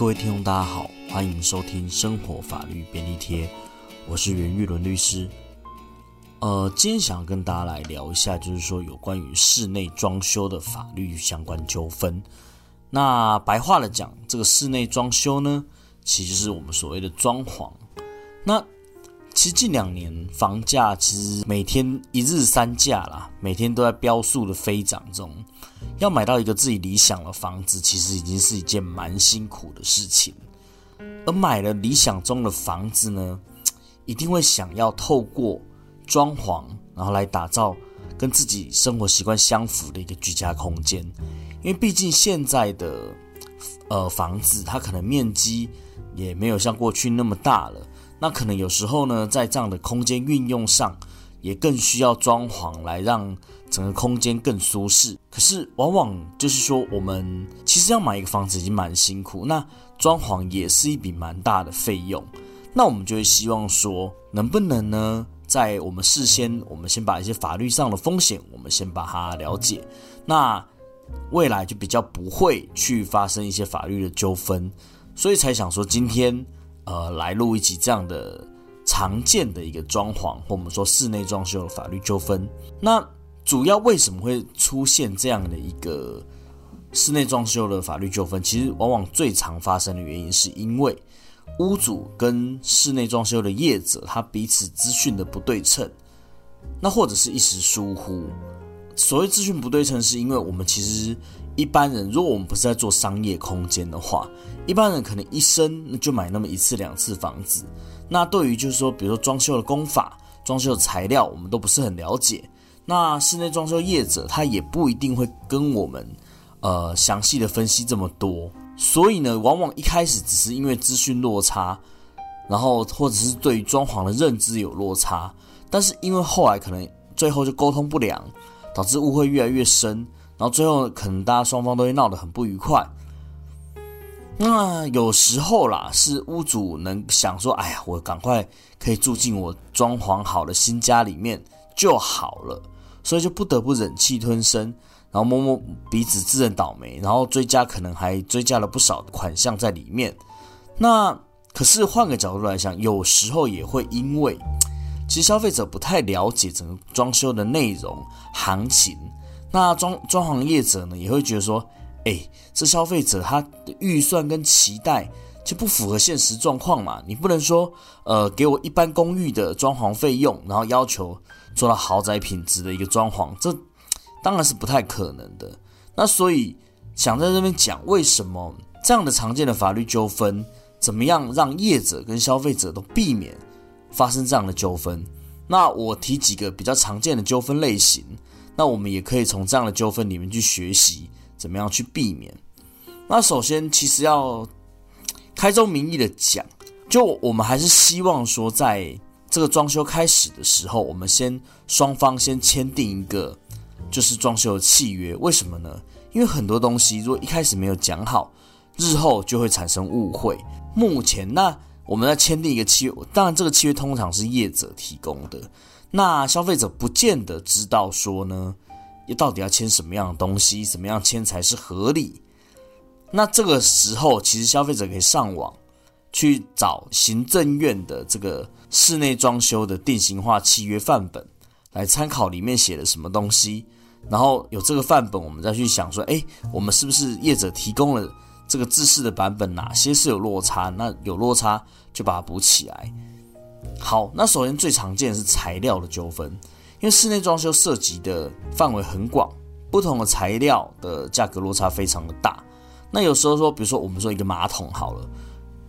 各位听众，大家好，欢迎收听生活法律便利贴，我是袁玉伦律师。呃，今天想要跟大家来聊一下，就是说有关于室内装修的法律相关纠纷。那白话的讲，这个室内装修呢，其实是我们所谓的装潢。那其实近两年房价其实每天一日三价啦，每天都在飙速的飞涨中。要买到一个自己理想的房子，其实已经是一件蛮辛苦的事情。而买了理想中的房子呢，一定会想要透过装潢，然后来打造跟自己生活习惯相符的一个居家空间。因为毕竟现在的呃房子，它可能面积也没有像过去那么大了。那可能有时候呢，在这样的空间运用上，也更需要装潢来让。整个空间更舒适，可是往往就是说，我们其实要买一个房子已经蛮辛苦，那装潢也是一笔蛮大的费用，那我们就会希望说，能不能呢，在我们事先，我们先把一些法律上的风险，我们先把它了解，那未来就比较不会去发生一些法律的纠纷，所以才想说今天呃来录一集这样的常见的一个装潢或我们说室内装修的法律纠纷，那。主要为什么会出现这样的一个室内装修的法律纠纷？其实往往最常发生的原因，是因为屋主跟室内装修的业者他彼此资讯的不对称，那或者是一时疏忽。所谓资讯不对称，是因为我们其实一般人，如果我们不是在做商业空间的话，一般人可能一生就买那么一次两次房子。那对于就是说，比如说装修的工法、装修的材料，我们都不是很了解。那室内装修业者他也不一定会跟我们，呃，详细的分析这么多，所以呢，往往一开始只是因为资讯落差，然后或者是对于装潢的认知有落差，但是因为后来可能最后就沟通不良，导致误会越来越深，然后最后可能大家双方都会闹得很不愉快。那有时候啦，是屋主能想说，哎呀，我赶快可以住进我装潢好的新家里面。就好了，所以就不得不忍气吞声，然后摸摸鼻子自认倒霉，然后追加可能还追加了不少款项在里面。那可是换个角度来想，有时候也会因为其实消费者不太了解整个装修的内容行情，那装装潢业者呢也会觉得说，哎，这消费者他的预算跟期待。就不符合现实状况嘛？你不能说，呃，给我一般公寓的装潢费用，然后要求做到豪宅品质的一个装潢，这当然是不太可能的。那所以想在这边讲，为什么这样的常见的法律纠纷，怎么样让业者跟消费者都避免发生这样的纠纷？那我提几个比较常见的纠纷类型，那我们也可以从这样的纠纷里面去学习，怎么样去避免。那首先，其实要。开宗明义的讲，就我们还是希望说，在这个装修开始的时候，我们先双方先签订一个就是装修的契约。为什么呢？因为很多东西如果一开始没有讲好，日后就会产生误会。目前那我们在签订一个契约，当然这个契约通常是业者提供的，那消费者不见得知道说呢，要到底要签什么样的东西，怎么样签才是合理。那这个时候，其实消费者可以上网去找行政院的这个室内装修的定型化契约范本来参考，里面写了什么东西。然后有这个范本，我们再去想说，哎，我们是不是业者提供了这个制式的版本，哪些是有落差？那有落差就把它补起来。好，那首先最常见的是材料的纠纷，因为室内装修涉及的范围很广，不同的材料的价格落差非常的大。那有时候说，比如说我们说一个马桶好了，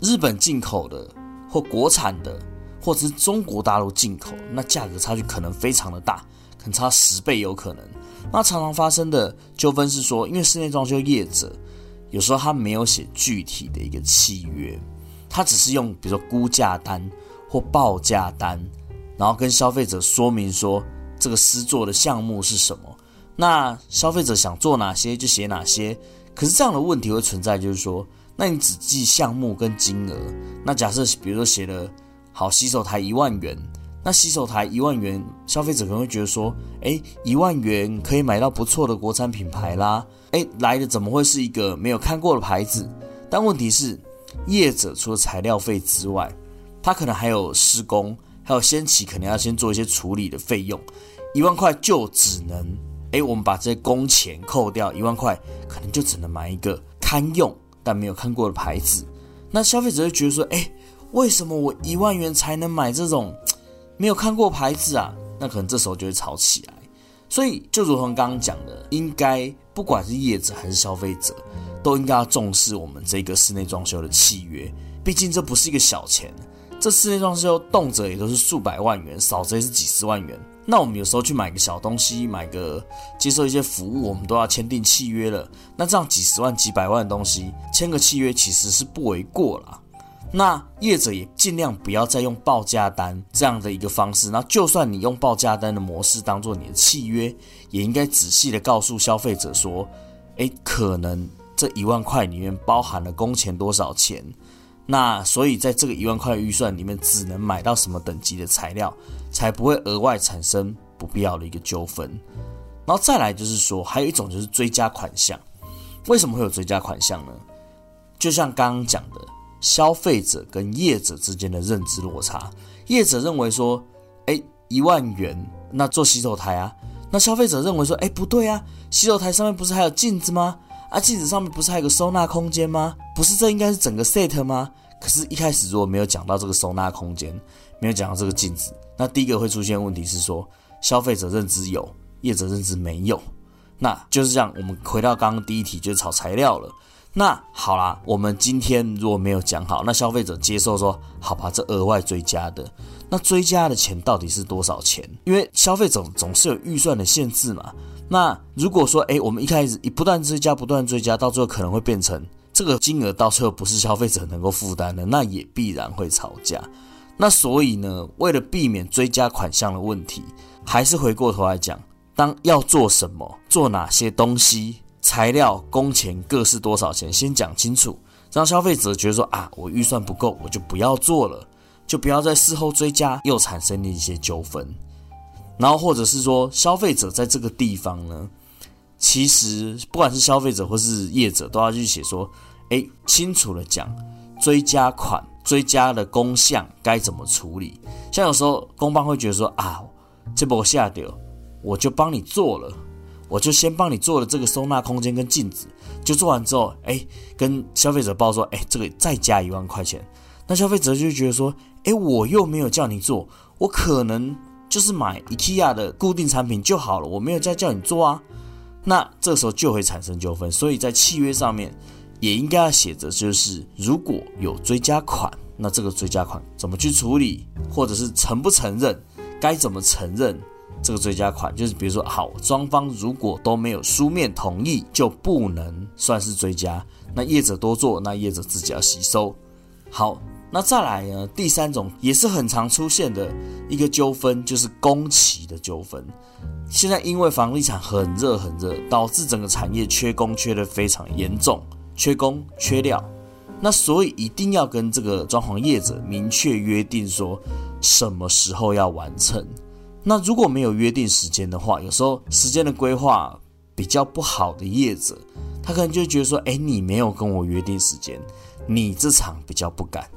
日本进口的或国产的，或者是中国大陆进口，那价格差距可能非常的大，可能差十倍有可能。那常常发生的纠纷是说，因为室内装修业者有时候他没有写具体的一个契约，他只是用比如说估价单或报价单，然后跟消费者说明说这个施作的项目是什么，那消费者想做哪些就写哪些。可是这样的问题会存在，就是说，那你只记项目跟金额，那假设比如说写了好洗手台一万元，那洗手台一万元，消费者可能会觉得说，哎，一万元可以买到不错的国产品牌啦，哎，来的怎么会是一个没有看过的牌子？但问题是，业者除了材料费之外，他可能还有施工，还有先期可能要先做一些处理的费用，一万块就只能，哎，我们把这些工钱扣掉，一万块可能就只能买一个堪用但没有看过的牌子。那消费者就觉得说，哎，为什么我一万元才能买这种没有看过牌子啊？那可能这时候就会吵起来。所以就如同刚刚讲的，应该不管是业者还是消费者，都应该要重视我们这个室内装修的契约。毕竟这不是一个小钱，这室内装修动辄也都是数百万元，少则也是几十万元。那我们有时候去买个小东西，买个接受一些服务，我们都要签订契约了。那这样几十万、几百万的东西，签个契约其实是不为过啦。那业者也尽量不要再用报价单这样的一个方式。那就算你用报价单的模式当做你的契约，也应该仔细的告诉消费者说：，诶，可能这一万块里面包含了工钱多少钱。那所以在这个一万块预算里面，只能买到什么等级的材料，才不会额外产生不必要的一个纠纷。然后再来就是说，还有一种就是追加款项。为什么会有追加款项呢？就像刚刚讲的，消费者跟业者之间的认知落差。业者认为说，哎，一万元那做洗手台啊，那消费者认为说，哎，不对啊，洗手台上面不是还有镜子吗？啊，镜子上面不是还有个收纳空间吗？不是，这应该是整个 set 吗？可是，一开始如果没有讲到这个收纳空间，没有讲到这个镜子，那第一个会出现问题是说，消费者认知有，业者认知没有，那就是这样。我们回到刚刚第一题，就是炒材料了。那好啦，我们今天如果没有讲好，那消费者接受说，好吧，这额外追加的，那追加的钱到底是多少钱？因为消费者总是有预算的限制嘛。那如果说，哎，我们一开始一不断追加，不断追加，到最后可能会变成这个金额到最后不是消费者能够负担的，那也必然会吵架。那所以呢，为了避免追加款项的问题，还是回过头来讲，当要做什么，做哪些东西，材料、工钱各是多少钱，先讲清楚，让消费者觉得说啊，我预算不够，我就不要做了，就不要在事后追加，又产生了一些纠纷。然后，或者是说，消费者在这个地方呢，其实不管是消费者或是业者，都要去写说，哎，清楚的讲，追加款、追加的工项该怎么处理。像有时候工帮会觉得说，啊，这波下掉，我就帮你做了，我就先帮你做了这个收纳空间跟镜子，就做完之后，哎，跟消费者报说，哎，这个再加一万块钱。那消费者就觉得说，哎，我又没有叫你做，我可能。就是买 IKEA 的固定产品就好了，我没有再叫你做啊，那这时候就会产生纠纷，所以在契约上面也应该要写着，就是如果有追加款，那这个追加款怎么去处理，或者是承不承认，该怎么承认这个追加款，就是比如说，好，双方如果都没有书面同意，就不能算是追加，那业者多做，那业者自己要吸收，好。那再来呢？第三种也是很常出现的一个纠纷，就是工期的纠纷。现在因为房地产很热很热，导致整个产业缺工缺的非常严重，缺工缺料。那所以一定要跟这个装潢业者明确约定说什么时候要完成。那如果没有约定时间的话，有时候时间的规划比较不好的业者，他可能就觉得说：哎，你没有跟我约定时间，你这场比较不敢。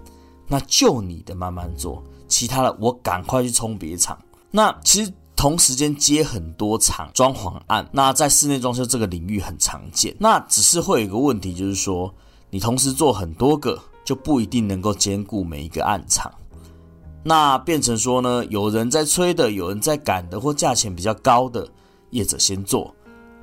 那就你的慢慢做，其他的我赶快去冲别场。那其实同时间接很多场装潢案，那在室内装修这个领域很常见。那只是会有一个问题，就是说你同时做很多个，就不一定能够兼顾每一个案场。那变成说呢，有人在催的，有人在赶的，或价钱比较高的业者先做，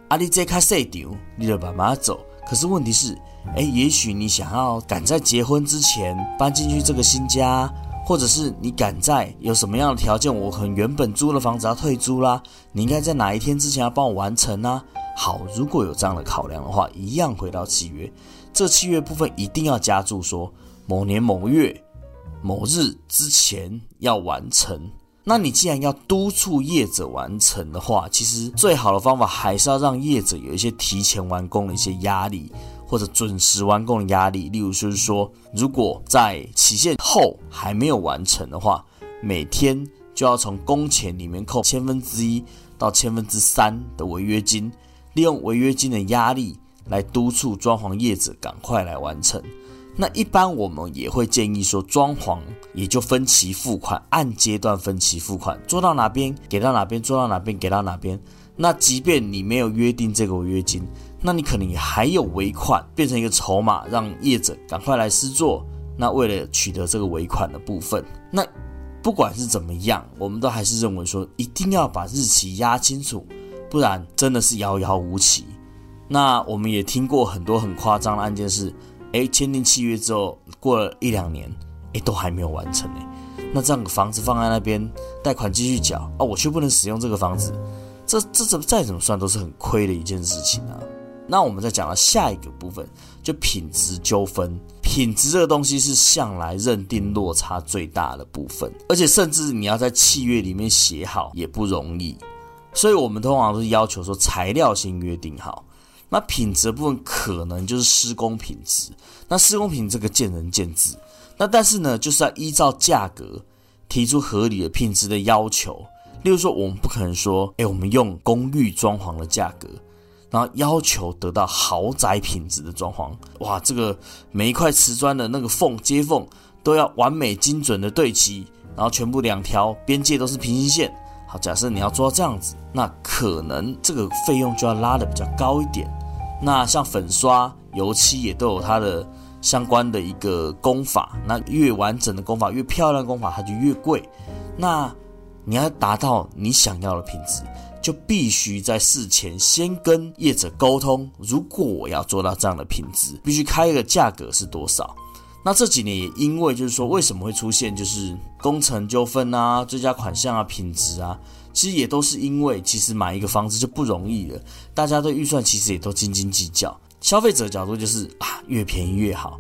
阿里这卡细丢，你就慢慢走。可是问题是。哎，也许你想要赶在结婚之前搬进去这个新家，或者是你赶在有什么样的条件，我可能原本租的房子要退租啦，你应该在哪一天之前要帮我完成呢？好，如果有这样的考量的话，一样回到契约，这契约部分一定要加注说某年某月某日之前要完成。那你既然要督促业者完成的话，其实最好的方法还是要让业者有一些提前完工的一些压力。或者准时完工的压力，例如就是说，如果在期限后还没有完成的话，每天就要从工钱里面扣千分之一到千分之三的违约金，利用违约金的压力来督促装潢业者赶快来完成。那一般我们也会建议说，装潢也就分期付款，按阶段分期付款，做到哪边给到哪边，做到哪边给到哪边。那即便你没有约定这个违约金，那你可能也还有尾款，变成一个筹码，让业者赶快来施作。那为了取得这个尾款的部分，那不管是怎么样，我们都还是认为说，一定要把日期压清楚，不然真的是遥遥无期。那我们也听过很多很夸张的案件是。哎，签订契约之后，过了一两年，哎，都还没有完成哎。那这样个房子放在那边，贷款继续缴啊，我却不能使用这个房子，这这怎么再怎么算都是很亏的一件事情啊。那我们再讲到下一个部分，就品质纠纷。品质这个东西是向来认定落差最大的部分，而且甚至你要在契约里面写好也不容易。所以我们通常都是要求说，材料先约定好。那品质的部分可能就是施工品质，那施工品这个见仁见智。那但是呢，就是要依照价格提出合理的品质的要求。例如说，我们不可能说，哎，我们用公寓装潢的价格，然后要求得到豪宅品质的装潢。哇，这个每一块瓷砖的那个缝接缝都要完美精准的对齐，然后全部两条边界都是平行线。好，假设你要做到这样子，那可能这个费用就要拉的比较高一点。那像粉刷、油漆也都有它的相关的一个工法，那越完整的工法、越漂亮的工法，它就越贵。那你要达到你想要的品质，就必须在事前先跟业者沟通，如果我要做到这样的品质，必须开一个价格是多少。那这几年也因为就是说，为什么会出现就是工程纠纷啊、追加款项啊、品质啊？其实也都是因为，其实买一个房子就不容易了，大家的预算其实也都斤斤计较。消费者角度就是啊，越便宜越好，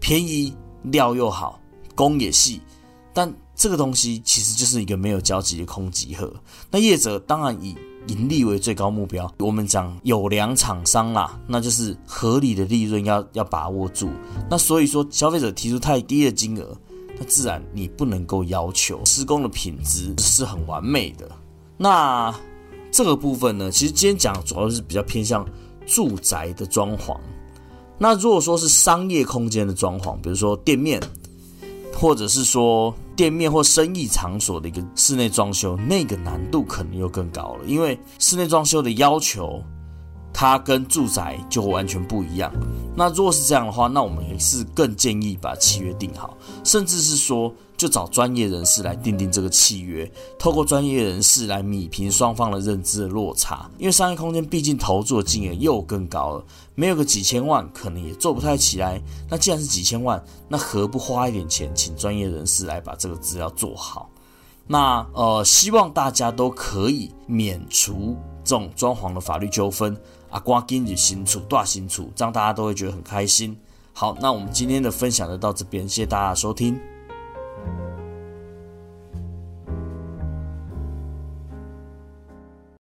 便宜料又好，工也细，但这个东西其实就是一个没有交集的空集合。那业者当然以盈利为最高目标，我们讲有良厂商啦，那就是合理的利润要要把握住。那所以说，消费者提出太低的金额，那自然你不能够要求施工的品质 是很完美的。那这个部分呢，其实今天讲主要是比较偏向住宅的装潢。那如果说是商业空间的装潢，比如说店面，或者是说店面或生意场所的一个室内装修，那个难度可能又更高了，因为室内装修的要求。它跟住宅就完全不一样。那如果是这样的话，那我们也是更建议把契约定好，甚至是说就找专业人士来订定这个契约，透过专业人士来米平双方的认知的落差。因为商业空间毕竟投注的金额又更高了，没有个几千万可能也做不太起来。那既然是几千万，那何不花一点钱请专业人士来把这个资料做好？那呃，希望大家都可以免除这种装潢的法律纠纷。啊，刮金日新处，大新处，这样大家都会觉得很开心。好，那我们今天的分享就到这边，谢谢大家收听。Thank you.